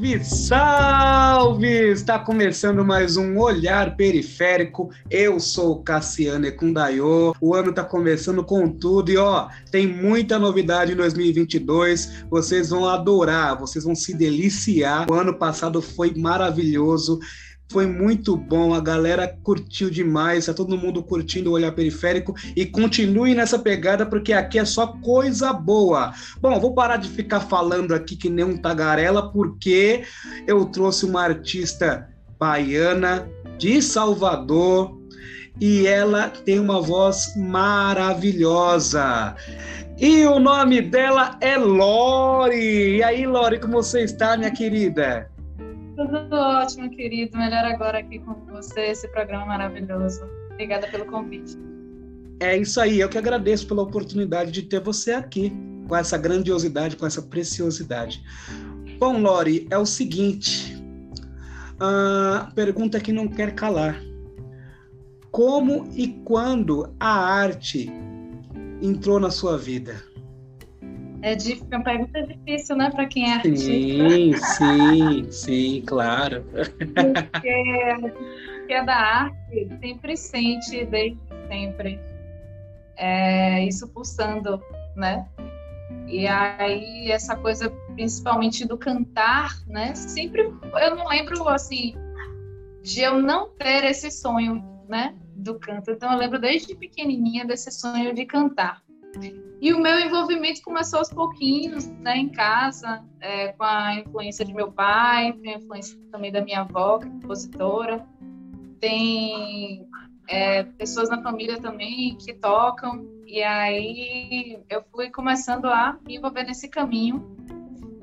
Salve, salve! Está começando mais um Olhar Periférico. Eu sou Cassiano Ekundayo. O ano está começando com tudo e ó, tem muita novidade em 2022. Vocês vão adorar, vocês vão se deliciar. O ano passado foi maravilhoso. Foi muito bom, a galera curtiu demais, tá todo mundo curtindo o olhar periférico e continue nessa pegada porque aqui é só coisa boa. Bom, vou parar de ficar falando aqui que nem um tagarela porque eu trouxe uma artista baiana de Salvador e ela tem uma voz maravilhosa. E o nome dela é Lori. E aí, Lori, como você está, minha querida? Tudo ótimo, querido. Melhor agora aqui com você, esse programa maravilhoso. Obrigada pelo convite. É isso aí, eu que agradeço pela oportunidade de ter você aqui, com essa grandiosidade, com essa preciosidade. Bom, Lori, é o seguinte, a pergunta que não quer calar. Como e quando a arte entrou na sua vida? É difícil, uma pergunta difícil, né, para quem é artista. Sim, sim, sim, claro. Porque que é da arte sempre sente, desde sempre, é, isso pulsando, né? E aí, essa coisa, principalmente do cantar, né? Sempre, eu não lembro, assim, de eu não ter esse sonho, né? Do canto. Então, eu lembro desde pequenininha desse sonho de cantar. E o meu envolvimento começou aos pouquinhos, né, em casa, é, com a influência de meu pai, tem a influência também da minha avó, que é compositora. Tem é, pessoas na família também que tocam. E aí eu fui começando a me envolver nesse caminho.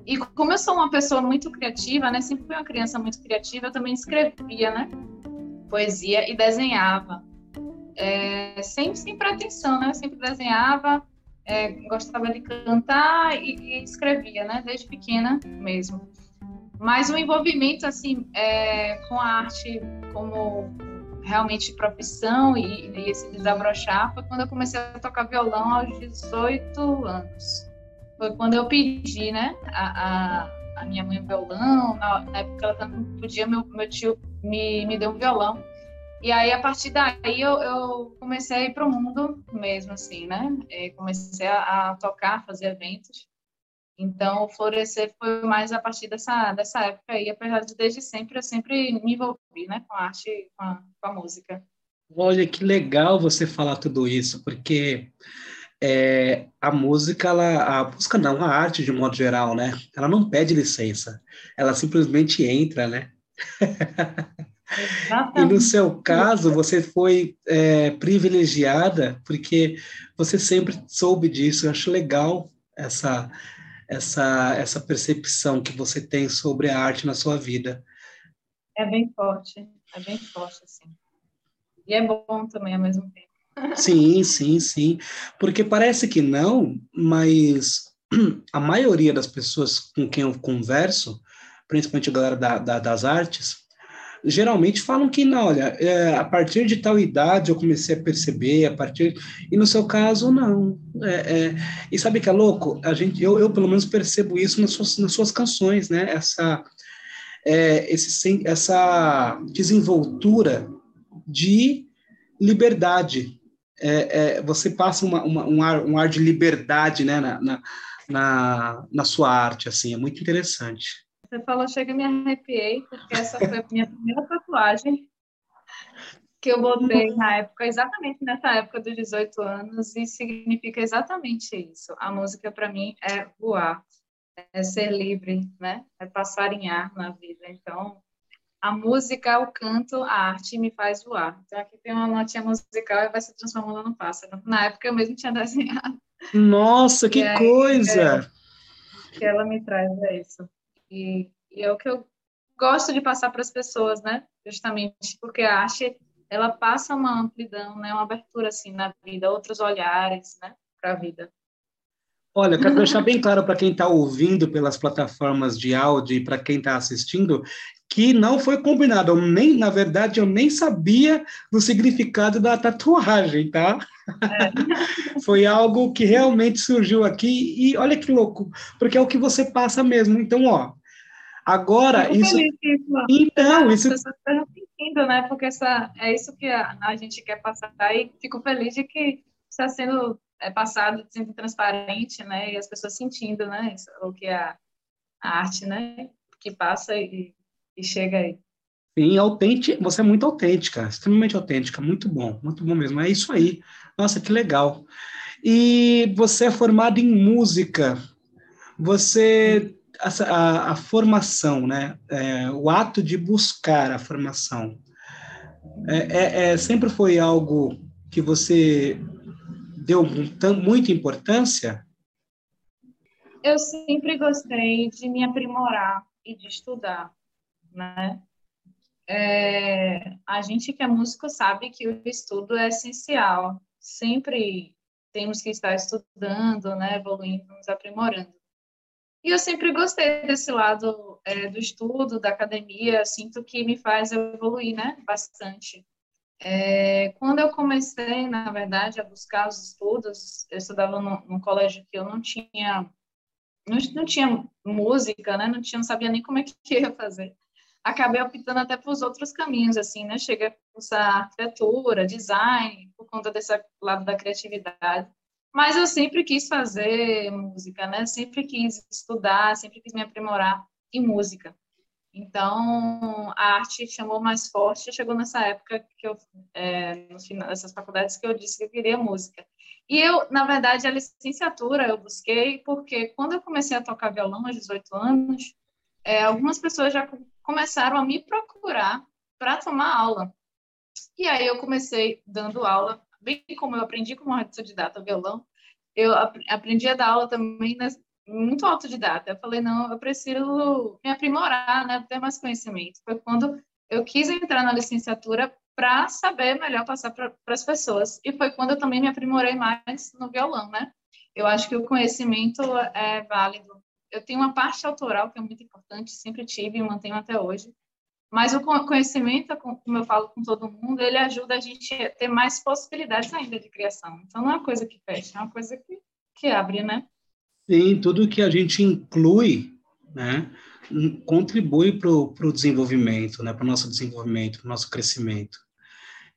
E como eu sou uma pessoa muito criativa, né, sempre fui uma criança muito criativa, eu também escrevia, né, poesia e desenhava é, sem, sem pretensão, né? Sempre desenhava, é, gostava de cantar e, e, escrevia, né? Desde pequena mesmo. Mas o envolvimento, assim, é, com a arte como realmente profissão e, e, esse desabrochar foi quando eu comecei a tocar violão aos 18 anos. Foi quando eu pedi, né, a, a, a minha mãe um violão, na época ela não podia, meu, meu tio me, me deu um violão. E aí, a partir daí, eu, eu comecei a ir para o mundo mesmo, assim, né? E comecei a, a, tocar, fazer eventos. Então, o Florescer foi mais a partir dessa, dessa época aí, apesar de desde sempre eu sempre me envolvi, né? Com a arte, com a, com a música. Olha, que legal você falar tudo isso, porque é, a música, ela, a música não, a arte de modo geral, né? Ela não pede licença, ela simplesmente entra, né? E no seu caso, você foi é, privilegiada porque você sempre soube disso. Eu acho legal essa, essa, essa percepção que você tem sobre a arte na sua vida. É bem forte, é bem forte, assim. E é bom também ao mesmo tempo. Sim, sim, sim. Porque parece que não, mas a maioria das pessoas com quem eu converso, principalmente a galera da, da, das artes, geralmente falam que não, olha, é, a partir de tal idade eu comecei a perceber, a partir e no seu caso não. É, é, e sabe que é louco? A gente, eu, eu pelo menos percebo isso nas suas, nas suas canções, né? Essa é, esse, essa desenvoltura de liberdade. É, é, você passa uma, uma, um, ar, um ar de liberdade, né, na, na, na, na sua arte, assim, é muito interessante. Você falou, chega me arrepiei, porque essa foi a minha primeira tatuagem que eu botei na época, exatamente nessa época dos 18 anos, e significa exatamente isso. A música, para mim, é voar, é ser livre, né? É passarinhar na vida. Então, a música, o canto, a arte me faz voar. Então, aqui tem uma notinha musical e vai se transformando no pássaro. Na época, eu mesmo tinha desenhado. Nossa, que aí, coisa! É, que ela me traz é isso. E, e é o que eu gosto de passar para as pessoas, né? Justamente porque a arte ela passa uma amplidão, né? Uma abertura assim na vida, outros olhares, né? Para a vida. Olha, quero deixar bem claro para quem está ouvindo pelas plataformas de áudio e para quem está assistindo que não foi combinado. Eu nem, na verdade, eu nem sabia do significado da tatuagem, tá? É. foi algo que realmente surgiu aqui e olha que louco, porque é o que você passa mesmo. Então, ó, Agora, isso. Então, isso. As pessoas estão sentindo, né? Porque essa, é isso que a, a gente quer passar. E fico feliz de que está sendo é, passado, sendo transparente, né? E as pessoas sentindo, né? Isso, o que a, a arte, né? Que passa e, e chega aí. Sim, autêntica, você é muito autêntica, extremamente autêntica, muito bom, muito bom mesmo. É isso aí. Nossa, que legal. E você é formado em música. Você a, a, a formação, né? É, o ato de buscar a formação é, é, é sempre foi algo que você deu muita importância? Eu sempre gostei de me aprimorar e de estudar, né? É, a gente que é músico sabe que o estudo é essencial. Sempre temos que estar estudando, né, evoluindo, nos aprimorando. E eu sempre gostei desse lado é, do estudo, da academia, sinto que me faz evoluir, né, bastante. É, quando eu comecei, na verdade, a buscar os estudos, eu estudava num, colégio que eu não tinha, não, não tinha música, né, não tinha, não sabia nem como é que ia fazer acabei optando até para os outros caminhos, assim, né? Cheguei a cursar arquitetura, design, por conta desse lado da criatividade. Mas eu sempre quis fazer música, né? Sempre quis estudar, sempre quis me aprimorar em música. Então, a arte chamou mais forte. Chegou nessa época que eu, é, final dessas faculdades, que eu disse que eu queria música. E eu, na verdade, a licenciatura eu busquei porque quando eu comecei a tocar violão aos 18 anos, é, algumas pessoas já começaram a me procurar para tomar aula. E aí eu comecei dando aula, bem como eu aprendi como autodidata violão, eu aprendi a dar aula também né, muito autodidata. Eu falei, não, eu preciso me aprimorar, né, ter mais conhecimento. Foi quando eu quis entrar na licenciatura para saber melhor passar para as pessoas. E foi quando eu também me aprimorei mais no violão, né? Eu acho que o conhecimento é válido eu tenho uma parte autoral que é muito importante, sempre tive e mantenho até hoje. Mas o conhecimento, como eu falo com todo mundo, ele ajuda a gente a ter mais possibilidades ainda de criação. Então, não é uma coisa que fecha, é uma coisa que, que abre, né? Sim, tudo que a gente inclui, né, contribui para o desenvolvimento, né, para o nosso desenvolvimento, para o nosso crescimento.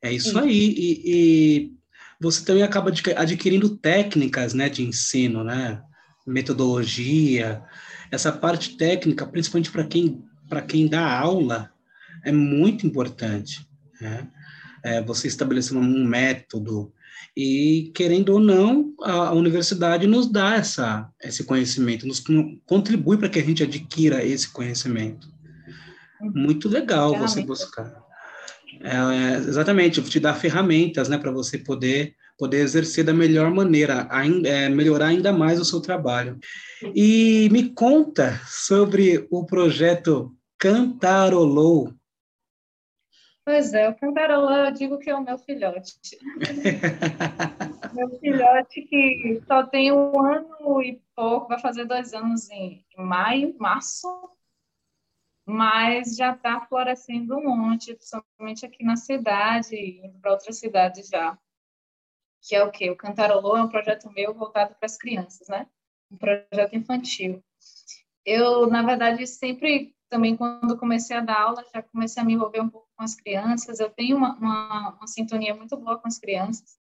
É isso Sim. aí. E, e, você também acaba adquirindo técnicas, né, de ensino, né? metodologia, essa parte técnica, principalmente para quem, quem dá aula, é muito importante. Né? É, você estabelecer um método e, querendo ou não, a, universidade nos dá essa, esse conhecimento, nos contribui para que a gente adquira esse conhecimento. Muito legal você buscar. É, exatamente, te dar ferramentas né, para você poder poder exercer da melhor maneira, ainda, é, melhorar ainda mais o seu trabalho. E me conta sobre o projeto Cantarolou. Pois é, o Cantarolou eu digo que é o meu filhote. meu filhote que só tem um ano e pouco, vai fazer dois anos em maio, março, mas já está florescendo um monte, principalmente aqui na cidade, indo para outras cidades já que é o quê? O Cantarolô é um projeto meu voltado para as crianças, né? Um projeto infantil. Eu, na verdade, sempre, também quando comecei a dar aula, já comecei a me envolver um pouco com as crianças. Eu tenho uma, uma, uma sintonia muito boa com as crianças.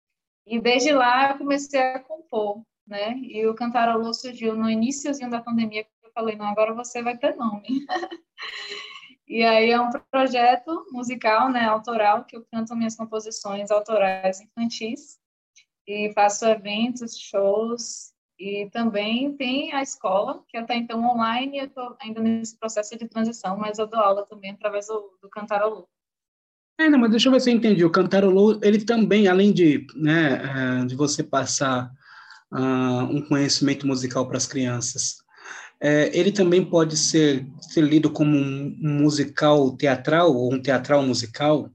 E desde lá eu comecei a compor, né? E o Cantarolô surgiu no iníciozinho da pandemia, que eu falei, não, agora você vai ter nome. E aí é um projeto musical, né, autoral, que eu canto minhas composições autorais infantis e faço eventos, shows e também tem a escola, que até então online, eu estou ainda nesse processo de transição, mas eu dou aula também através do, do Cantarolô. É, não, mas deixa eu ver se eu entendi. O Cantarolô, ele também, além de, né, é, de você passar uh, um conhecimento musical para as crianças, é, ele também pode ser, ser lido como um musical teatral ou um teatral musical?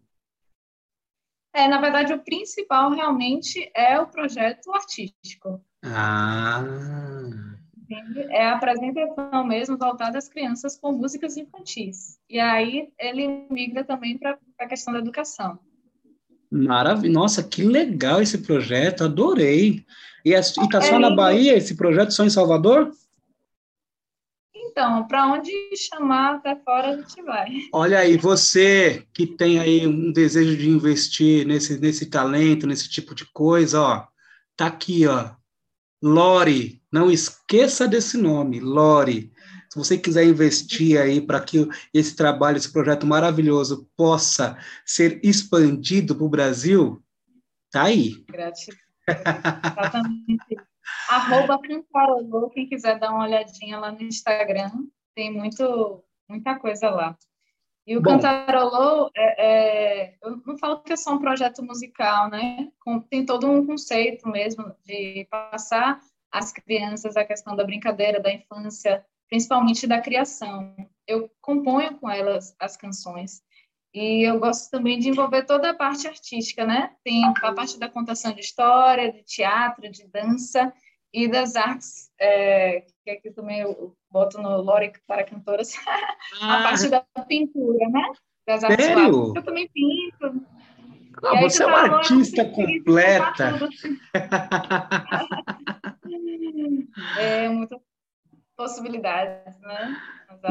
É, na verdade, o principal realmente é o projeto artístico. Ah. É a apresentação mesmo voltada às crianças com músicas infantis. E aí ele migra também para a questão da educação. Maravilha. Nossa, que legal esse projeto, adorei. E está é, só é na Bahia esse projeto, só em Salvador? Então, para onde chamar até fora a gente vai. Olha aí, você que tem aí um desejo de investir nesse, nesse talento, nesse tipo de coisa, ó, tá aqui, ó. Lore, não esqueça desse nome, Lore. Se você quiser investir aí para que esse trabalho, esse projeto maravilhoso possa ser expandido para o Brasil, tá aí. Gratidão. Exatamente. Arroba Cantarolô, quem quiser dar uma olhadinha lá no Instagram, tem muito, muita coisa lá. E o Bom. Cantarolô, é, é, falo que é só um projeto musical, né? tem todo um conceito mesmo de passar às crianças a questão da brincadeira, da infância, principalmente da criação. Eu componho com elas as canções. E eu gosto também de envolver toda a parte artística, né? Tem a parte da contação de história, de teatro, de dança e das artes, é, que aqui também eu boto no Lore para cantoras, ah. a parte da pintura, né? Das artes Sério? Eu também pinto. Ah, você é uma artista completa. é, muitas possibilidades, né?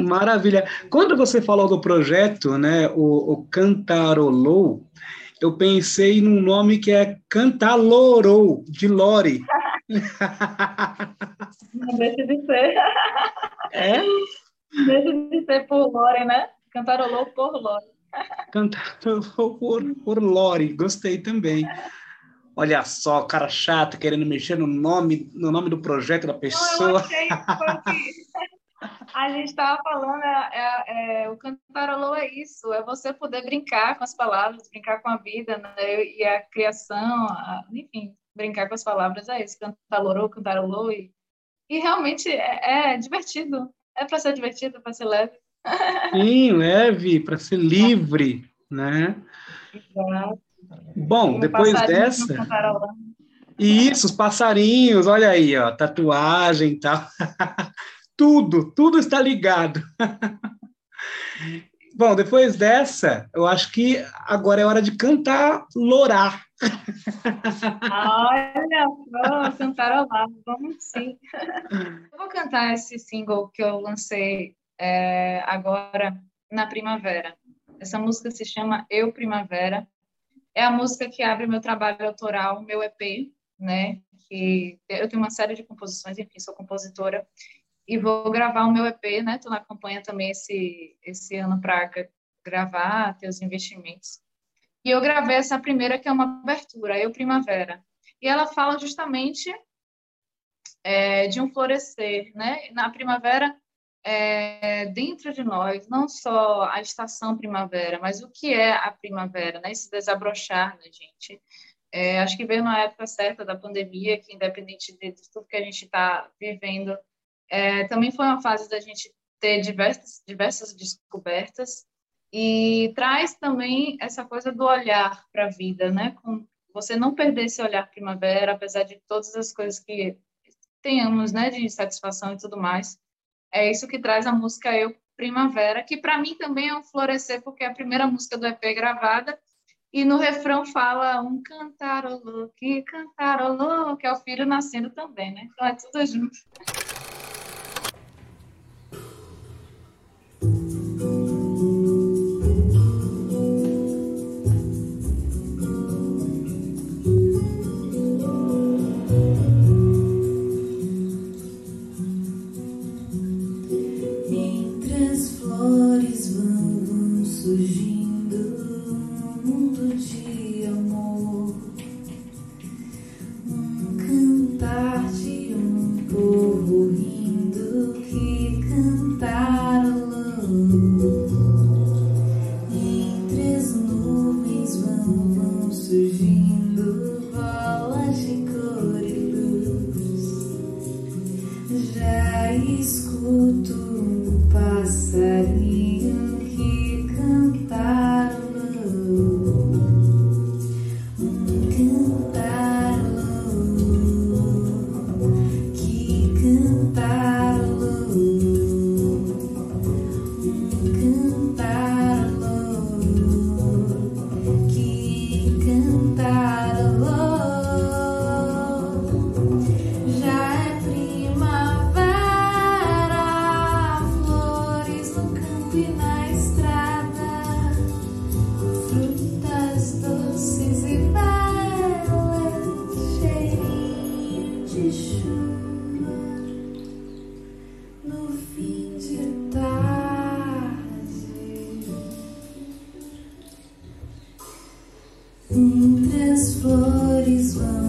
Maravilha. Quando você falou do projeto, né, o, o Cantarolou, eu pensei num nome que é Cantalorou, de Lore. Não deixa de ser. É? Deixa de ser por Lore, né? Cantarolou por Lore. Cantarolou por, por Lore, gostei também. Olha só, cara chato querendo mexer no nome, no nome do projeto da pessoa. Não, eu achei, a gente estava falando, é, é, é, o cantarolou é isso, é você poder brincar com as palavras, brincar com a vida, né? e a criação, a, enfim, brincar com as palavras é isso, cantarolou, cantarolou, e, e realmente é, é divertido, é para ser divertido, para ser leve. Sim, leve, para ser livre, né? Exato. Bom, depois dessa... Isso, os passarinhos, olha aí, ó, tatuagem e tal. tudo, tudo está ligado. Bom, depois dessa, eu acho que agora é hora de cantar Lorar. Olha só, cantarolar, vamos sim. Eu vou cantar esse single que eu lancei é, agora na primavera. Essa música se chama Eu Primavera. É a música que abre meu trabalho autoral, meu EP, né? Que eu tenho uma série de composições, enfim, sou compositora e vou gravar o meu EP, né? Estou na campanha também esse, esse ano para gravar, ter os investimentos. E eu gravei essa primeira, que é uma abertura, Eu Primavera. E ela fala justamente é, de um florescer, né? Na primavera, é, dentro de nós, não só a estação primavera, mas o que é a primavera, né? Esse desabrochar da gente. É, acho que veio na época certa da pandemia, que independente de tudo que a gente está vivendo, é, também foi uma fase da gente ter diversas, diversas descobertas e traz também essa coisa do olhar para a vida, né? Com você não perder esse olhar primavera, apesar de todas as coisas que tenhamos, né, de satisfação e tudo mais. É isso que traz a música Eu Primavera, que para mim também é um florescer, porque é a primeira música do EP gravada e no refrão fala um cantarolô, que cantarolô, que é o filho nascendo também, né? Então é tudo junto. Muitas flores vão.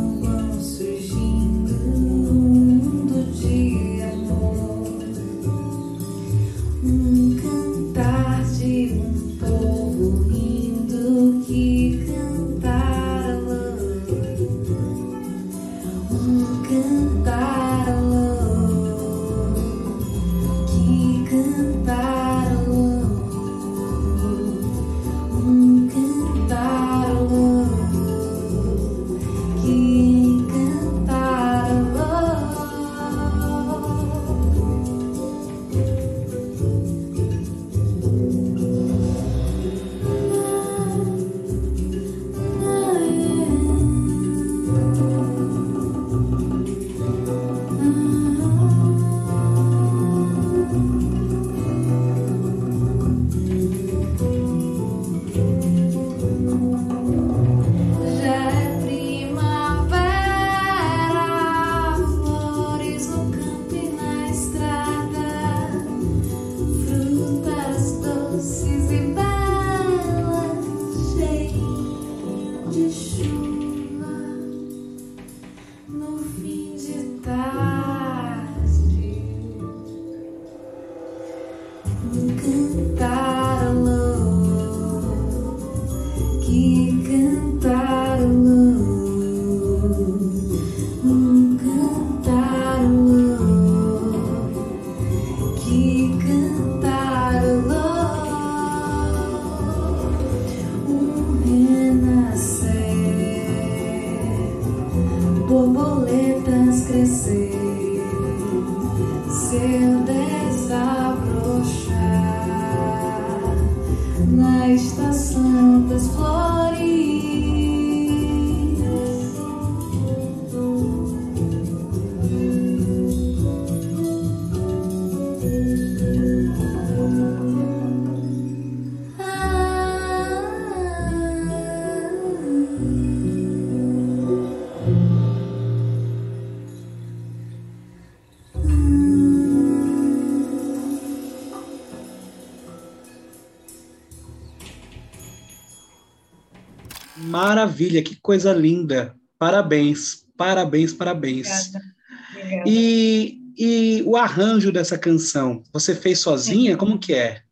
Maravilha, que coisa linda. Parabéns, parabéns, parabéns. Obrigada. Obrigada. E, e o arranjo dessa canção, você fez sozinha? Sim. Como que é?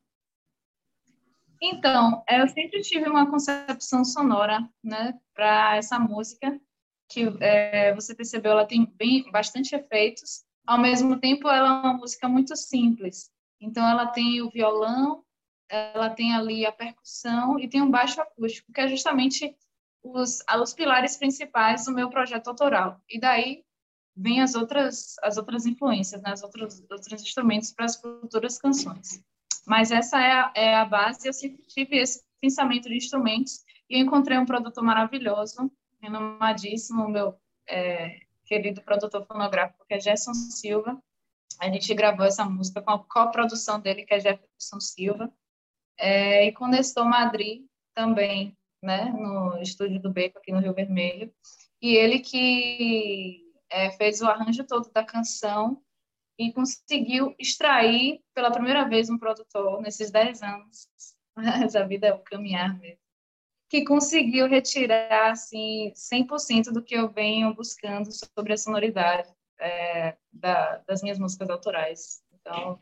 Então, eu sempre tive uma concepção sonora, né, para essa música, que é, você percebeu, ela tem bem, bastante efeitos, ao mesmo tempo ela é uma música muito simples. Então, ela tem o violão, ela tem ali a percussão e tem um baixo acústico, que é justamente os, os pilares principais do meu projeto autoral. E daí vem as outras, as outras influências, né? os outros, outros instrumentos para as futuras canções. Mas essa é a, é a base, eu sempre tive esse pensamento de instrumentos e encontrei um produtor maravilhoso, renomadíssimo, meu é, querido produtor fonográfico, que é Gerson Silva. A gente gravou essa música com a coprodução dele, que é Jefferson Silva. É, e com Madrid também, né, no estúdio do Beco aqui no Rio Vermelho, e ele que é, fez o arranjo todo da canção e conseguiu extrair pela primeira vez um produtor nesses 10 anos, mas a vida é o caminhar mesmo, que conseguiu retirar assim 100% do que eu venho buscando sobre a sonoridade é, da, das minhas músicas autorais. Então,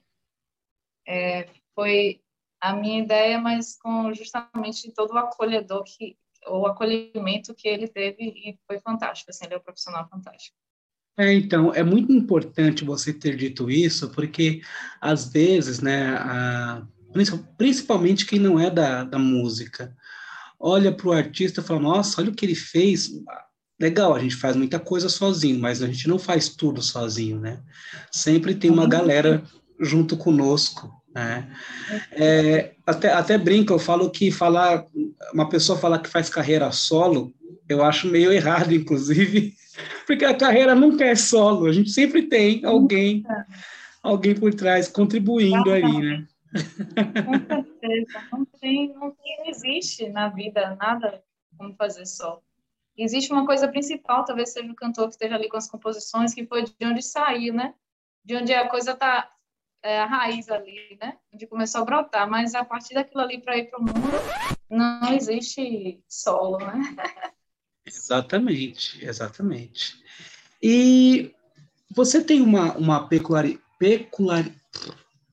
é, foi a minha ideia, mas com justamente todo o acolhedor que o acolhimento que ele teve e foi fantástico, assim, ele é um profissional fantástico. É, então, é muito importante você ter dito isso, porque às vezes, né, a, principalmente quem não é da, da música, olha para o artista e fala, nossa, olha o que ele fez, legal, a gente faz muita coisa sozinho, mas a gente não faz tudo sozinho, né? Sempre tem uma uhum. galera junto conosco, né? É, até, até brinco, eu falo que falar, uma pessoa falar que faz carreira solo, eu acho meio errado, inclusive, porque a carreira nunca é solo, a gente sempre tem alguém, alguém por trás contribuindo aí, né? Com certeza, não tem, não tem, não existe na vida nada como fazer só. Existe uma coisa principal, talvez seja o cantor que esteja ali com as composições, que foi de onde saiu, né? De onde a coisa está é, a raiz ali, né? De começou a brotar, mas a partir daquilo ali para ir para o mundo, não existe solo, né? Exatamente, exatamente. E você tem uma, uma peculiaridade. Peculiar...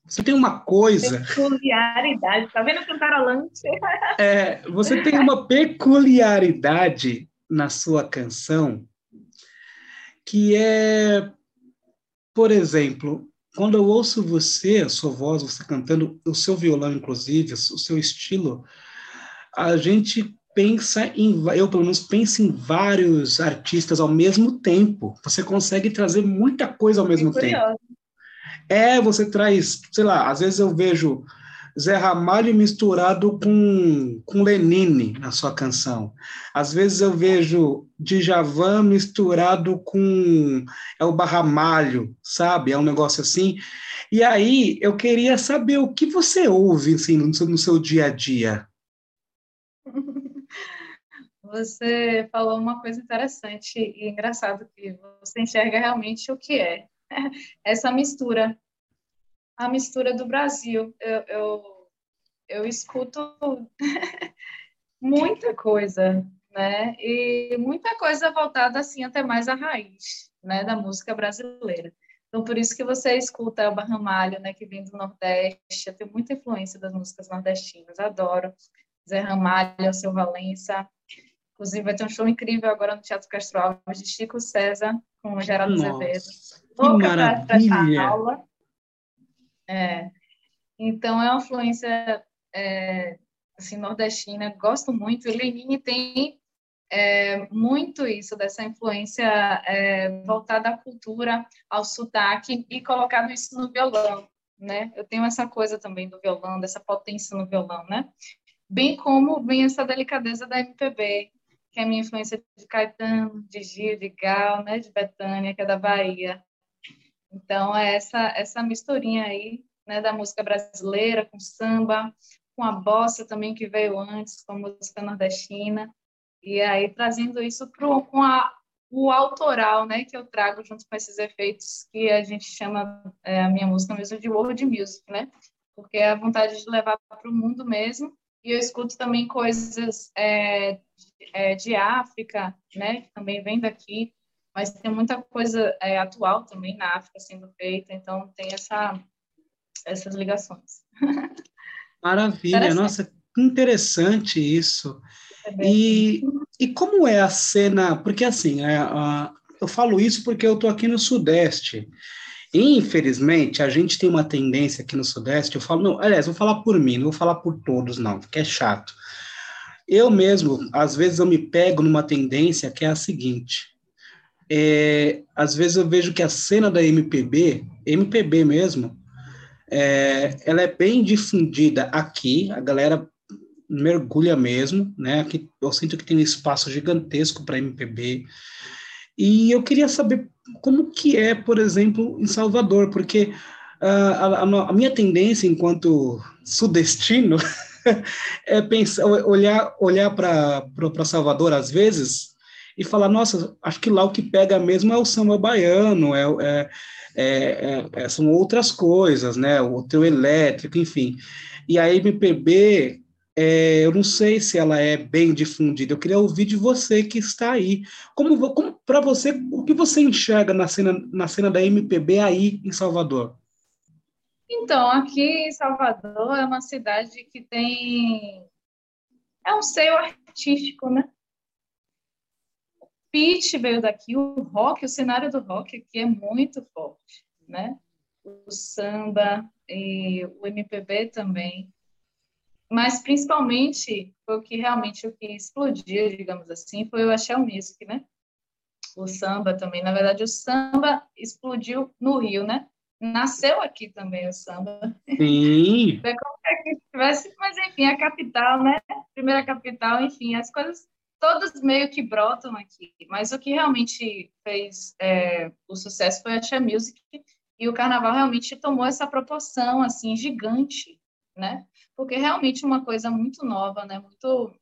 Você tem uma coisa. Peculiaridade, tá vendo cantarolante? É, você tem uma peculiaridade na sua canção que é, por exemplo, quando eu ouço você, a sua voz, você cantando, o seu violão, inclusive, o seu estilo, a gente pensa em, eu pelo menos penso em vários artistas ao mesmo tempo. Você consegue trazer muita coisa ao mesmo tempo. É, você traz, sei lá, às vezes eu vejo Zé Ramalho misturado com, com Lenine na sua canção. Às vezes eu vejo Djavan misturado com é o Barramalho, sabe? É um negócio assim. E aí eu queria saber o que você ouve assim, no, seu, no seu dia a dia. Você falou uma coisa interessante e engraçado que você enxerga realmente o que é essa mistura, a mistura do Brasil. Eu, eu, eu escuto muita coisa, né? E muita coisa voltada assim até mais à raiz, né, da música brasileira. Então, por isso que você escuta Elba Ramalho, né, que vem do Nordeste. Eu tenho muita influência das músicas nordestinas, adoro. Zé Ramalho, Seu Valença. Inclusive, vai ter um show incrível agora no Teatro Castro Alves de Chico César com o Geraldo Azevedo. Louca para aula. É. Então, é uma influência é, assim, nordestina, gosto muito. Lenine tem é, muito isso, dessa influência é, voltada à cultura, ao sotaque e colocado isso no violão, né? Eu tenho essa coisa também do violão, dessa potência no violão, né? Bem como vem essa delicadeza da MPB, que é a minha influência de Caetano, de Gil, de Gal, né? De Betânia, que é da Bahia. Então, é essa, essa misturinha aí, né? Da música brasileira com samba, com a bossa também que veio antes, com a música nordestina. E aí trazendo isso pro, com a, o autoral, né, que eu trago junto com esses efeitos que a gente chama é, a minha música mesmo de world music, né? Porque é a vontade de levar para o mundo mesmo. E eu escuto também coisas é, é, de África, né, que também vem daqui, mas tem muita coisa é, atual também na África sendo feita, então tem essa, essas ligações. Maravilha, nossa, interessante isso. E, e como é a cena? Porque assim, é, eu falo isso porque eu estou aqui no Sudeste. Infelizmente, a gente tem uma tendência aqui no Sudeste, eu falo, não, aliás, vou falar por mim, não vou falar por todos, não, porque é chato. Eu mesmo, às vezes, eu me pego numa tendência que é a seguinte: é, às vezes eu vejo que a cena da MPB, MPB mesmo, é, ela é bem difundida aqui, a galera mergulha mesmo, né? Que eu sinto que tem um espaço gigantesco para MPB. E eu queria saber como que é, por exemplo, em Salvador, porque uh, a, a, minha tendência enquanto sudestino é pensar, olhar, olhar para Salvador às vezes e falar, nossa, acho que lá o que pega mesmo é o samba baiano, é, é, é, é são outras coisas, né? O teu elétrico, enfim. E a MPB é, eu não sei se ela é bem difundida. Eu queria ouvir de você que está aí. Como, como para você, o que você enxerga na cena, na cena da MPB aí em Salvador? Então, aqui em Salvador é uma cidade que tem é um seio artístico, né? Pitch veio daqui, o rock, o cenário do rock aqui é muito forte, né? O samba e o MPB também mas principalmente foi o que realmente o que explodiu, digamos assim, foi o axé music, né? O samba também, na verdade o samba explodiu no Rio, né? Nasceu aqui também o samba. Sim. É como que tivesse, mas enfim, a capital, né? Primeira capital, enfim, as coisas todas meio que brotam aqui. Mas o que realmente fez é, o sucesso foi a Axé Music e o carnaval realmente tomou essa proporção assim gigante, né? porque realmente uma coisa muito nova, né? Muito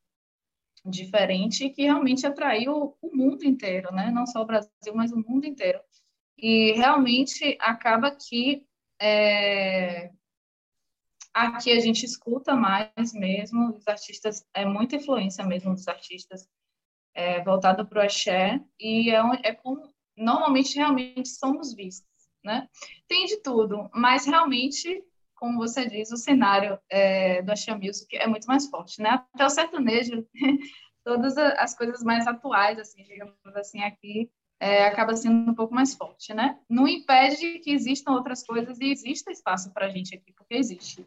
diferente que realmente atraiu o mundo inteiro, né? Não só o Brasil, mas o mundo inteiro. E realmente acaba que é, Aqui a gente escuta mais mesmo, os artistas, é muita influência mesmo dos artistas é, voltado para o axé, e é, é como normalmente realmente somos vistos, né? Tem de tudo, mas realmente, como você diz, o cenário é, do axé music é muito mais forte, né? Até o sertanejo, todas as coisas mais atuais, assim, digamos assim, aqui, é, acaba sendo um pouco mais forte, né? Não impede que existam outras coisas e exista espaço para a gente aqui, porque existe,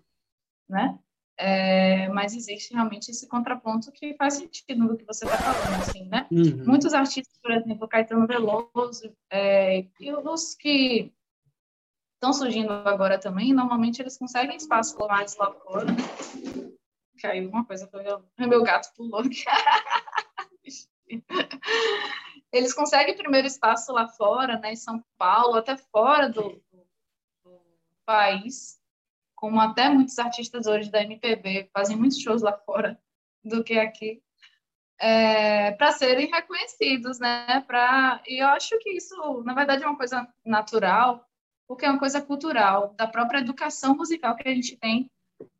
né? É, mas existe realmente esse contraponto que faz sentido no que você está falando, assim, né? Uhum. Muitos artistas, por exemplo, Caetano Veloso, é, e os que estão surgindo agora também, normalmente eles conseguem espaço mais lá fora. Caiu uma coisa, o meu gato pulou aqui. eles conseguem primeiro espaço lá fora, né, em São Paulo, até fora do, do, do país, como até muitos artistas hoje da MPB fazem muitos shows lá fora do que aqui, é, para serem reconhecidos, né? Pra, e eu acho que isso, na verdade, é uma coisa natural, porque é uma coisa cultural, da própria educação musical que a gente tem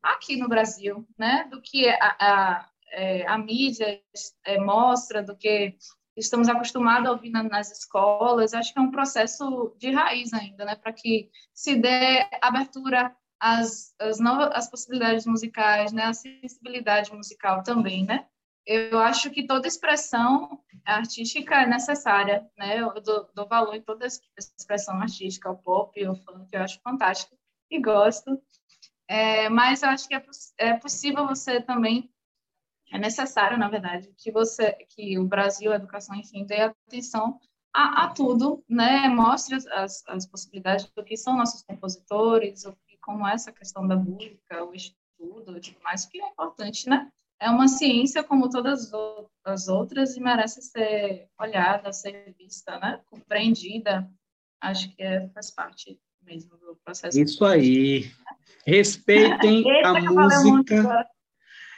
aqui no Brasil, né? Do que a, a, é, a mídia é, mostra, do que estamos acostumados a ouvir nas escolas, acho que é um processo de raiz ainda, né? Para que se dê abertura as, as novas as possibilidades musicais, né, a sensibilidade musical também, né? Eu acho que toda expressão artística é necessária, né? Eu dou, dou valor em toda expressão artística, o pop, o funk, eu acho fantástico e gosto. É, mas eu acho que é, é possível você também é necessário, na verdade, que você, que o Brasil, a educação, enfim, dê atenção a, a tudo, né? Mostre as, as, possibilidades do que são nossos compositores, o como essa questão da música, o estudo, tipo, mais que é importante, né? É uma ciência como todas as outras e merece ser olhada, ser vista, né? Compreendida. Acho que é, faz parte mesmo do processo. Isso aí. Respeitem a música.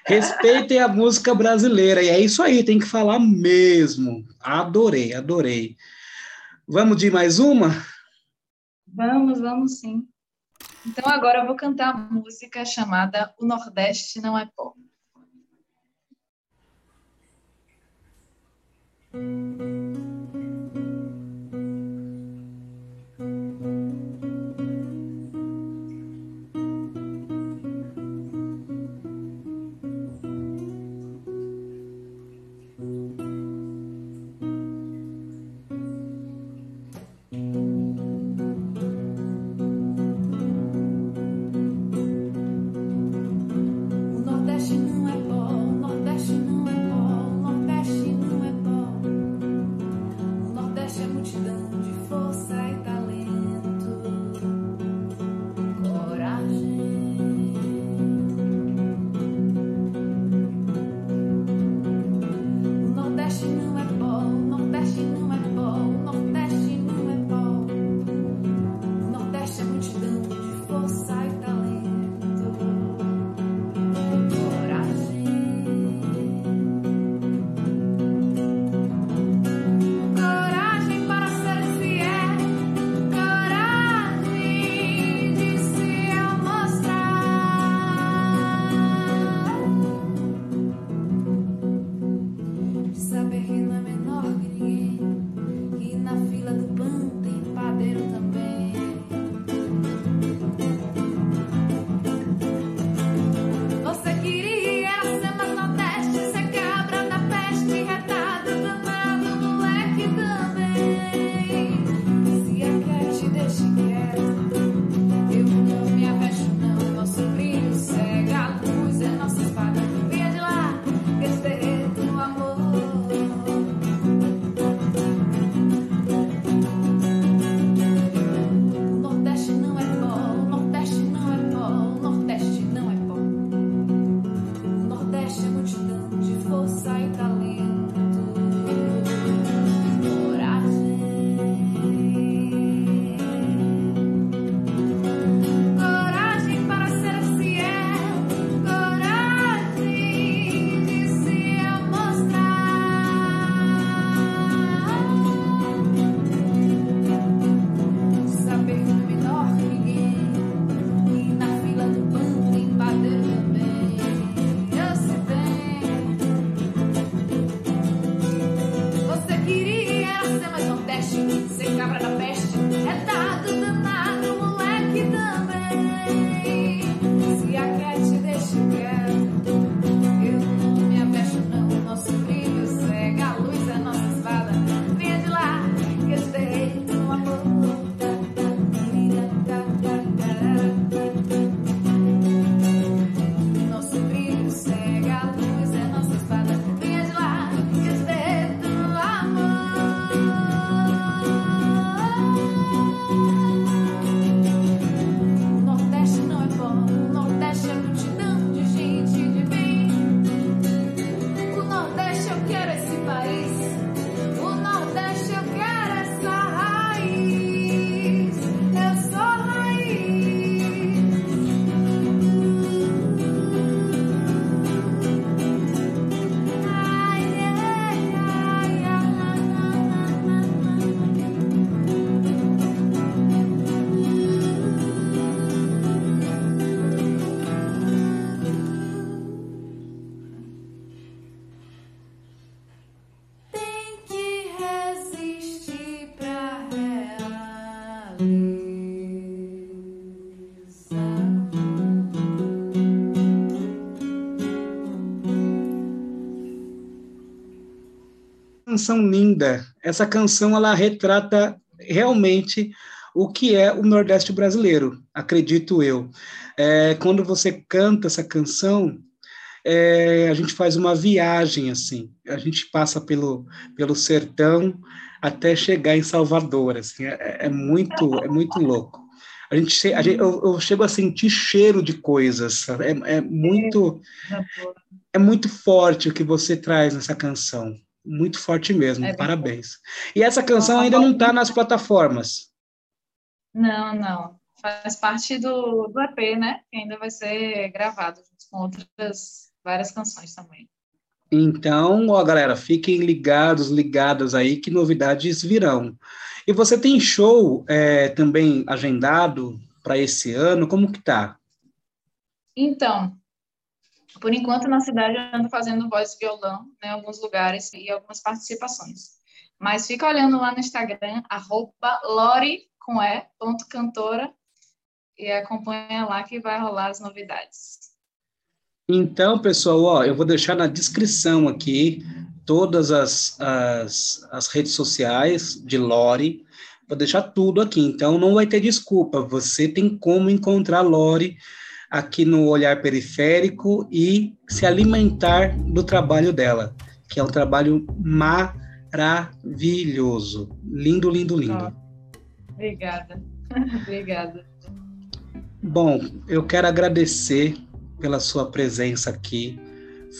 Respeitem a música brasileira. E é isso aí, tem que falar mesmo. Adorei, adorei. Vamos de mais uma? Vamos, vamos sim. Então agora eu vou cantar a música chamada O Nordeste Não é Pó. Canção linda. Essa canção ela retrata realmente o que é o Nordeste brasileiro, acredito eu. É, quando você canta essa canção, é, a gente faz uma viagem assim. A gente passa pelo, pelo sertão até chegar em Salvador. Assim, é, é muito é muito louco. A gente, a gente eu, eu, chego a sentir cheiro de coisas. É, é muito é muito forte o que você traz nessa canção muito forte mesmo. É Parabéns. E essa canção ainda não está nas plataformas. Não, não. Faz parte do, do EP, né? Que ainda vai ser gravado com outras várias canções também. Então, ó, galera, fiquem ligados, ligadas aí, que novidades virão. E você tem show é, também agendado para esse ano? Como que tá? Então, por enquanto, na cidade, eu ando fazendo voz e violão né, em alguns lugares e algumas participações. Mas fica olhando lá no Instagram, arroba com e, ponto cantora, e acompanha lá que vai rolar as novidades. Então, pessoal, ó, eu vou deixar na descrição aqui todas as, as, as redes sociais de Lori, vou deixar tudo aqui, então não vai ter desculpa, você tem como encontrar Lori aqui no olhar periférico e se alimentar do trabalho dela, que é um trabalho maravilhoso. Lindo, lindo, lindo. obrigada. obrigada. Bom, eu quero agradecer pela sua presença aqui.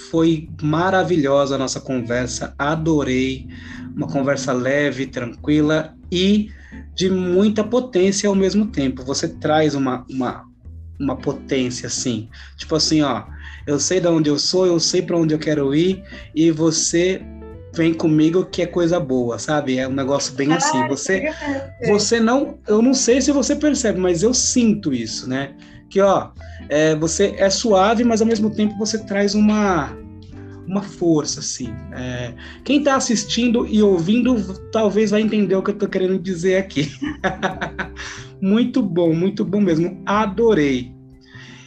Foi maravilhosa a nossa conversa, adorei. Uma conversa leve, tranquila e de muita potência ao mesmo tempo. Você traz uma, uma, uma potência assim. Tipo assim, ó, eu sei de onde eu sou, eu sei para onde eu quero ir e você vem comigo que é coisa boa, sabe? É um negócio bem assim. Você você não, eu não sei se você percebe, mas eu sinto isso, né? Que ó, é, você é suave, mas ao mesmo tempo você traz uma uma força, assim. É, quem está assistindo e ouvindo talvez vai entender o que eu estou querendo dizer aqui. Muito bom, muito bom mesmo. Adorei.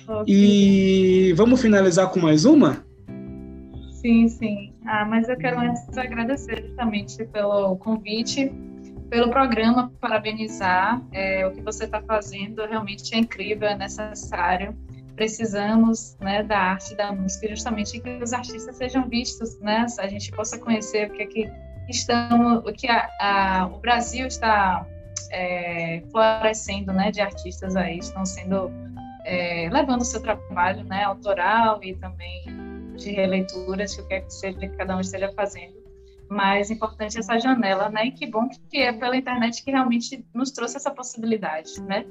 Okay. E vamos finalizar com mais uma? Sim, sim. Ah, mas eu quero antes agradecer justamente pelo convite, pelo programa, parabenizar. É, o que você está fazendo realmente é incrível, é necessário. Precisamos né, da arte da música, justamente que os artistas sejam vistos, né? A gente possa conhecer o que é que estamos, o que a, a, o Brasil está é, florescendo, né, de artistas aí, estão sendo, é, levando o seu trabalho, né, autoral e também de releituras, que o que é que seja que cada um esteja fazendo. Mas importante é essa janela, né, e que bom que é pela internet que realmente nos trouxe essa possibilidade, né.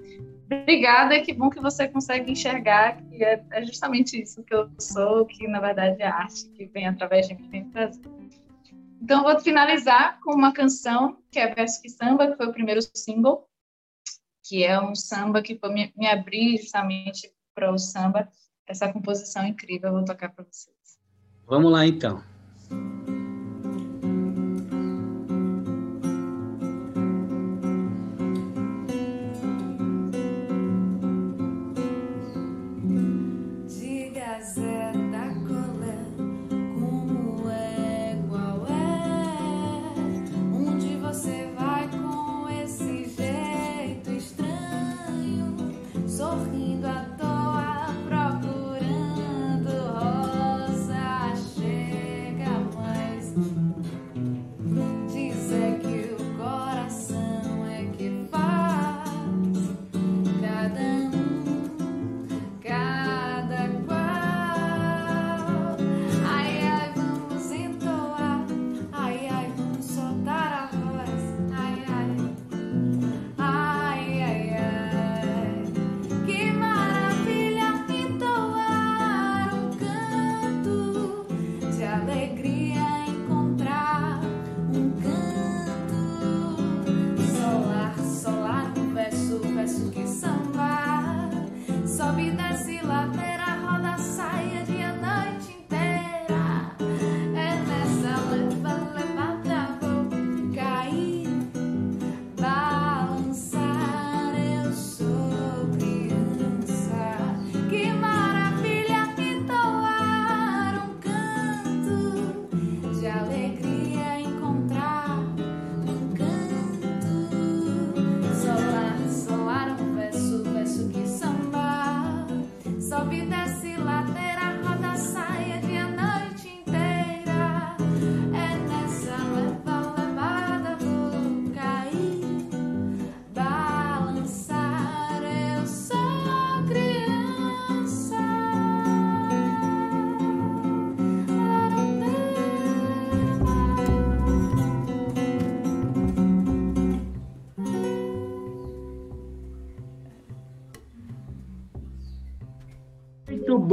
Obrigada, e que bom que você consegue enxergar que é, é justamente isso que eu sou, que na verdade é arte que vem através de mim vem trazer. Então, vou finalizar com uma canção que é Verso que Samba, que foi o primeiro single, que é um samba que foi me, me abrir justamente para o samba. Essa composição incrível, eu vou tocar para vocês. Vamos lá, então.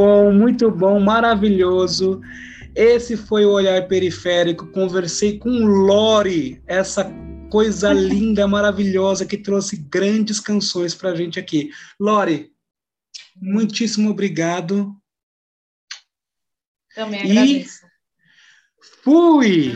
Bom, muito bom, maravilhoso. Esse foi o Olhar Periférico. Conversei com Lore, essa coisa linda, maravilhosa, que trouxe grandes canções para a gente aqui. Lore, muitíssimo obrigado. Também agradeço. E fui!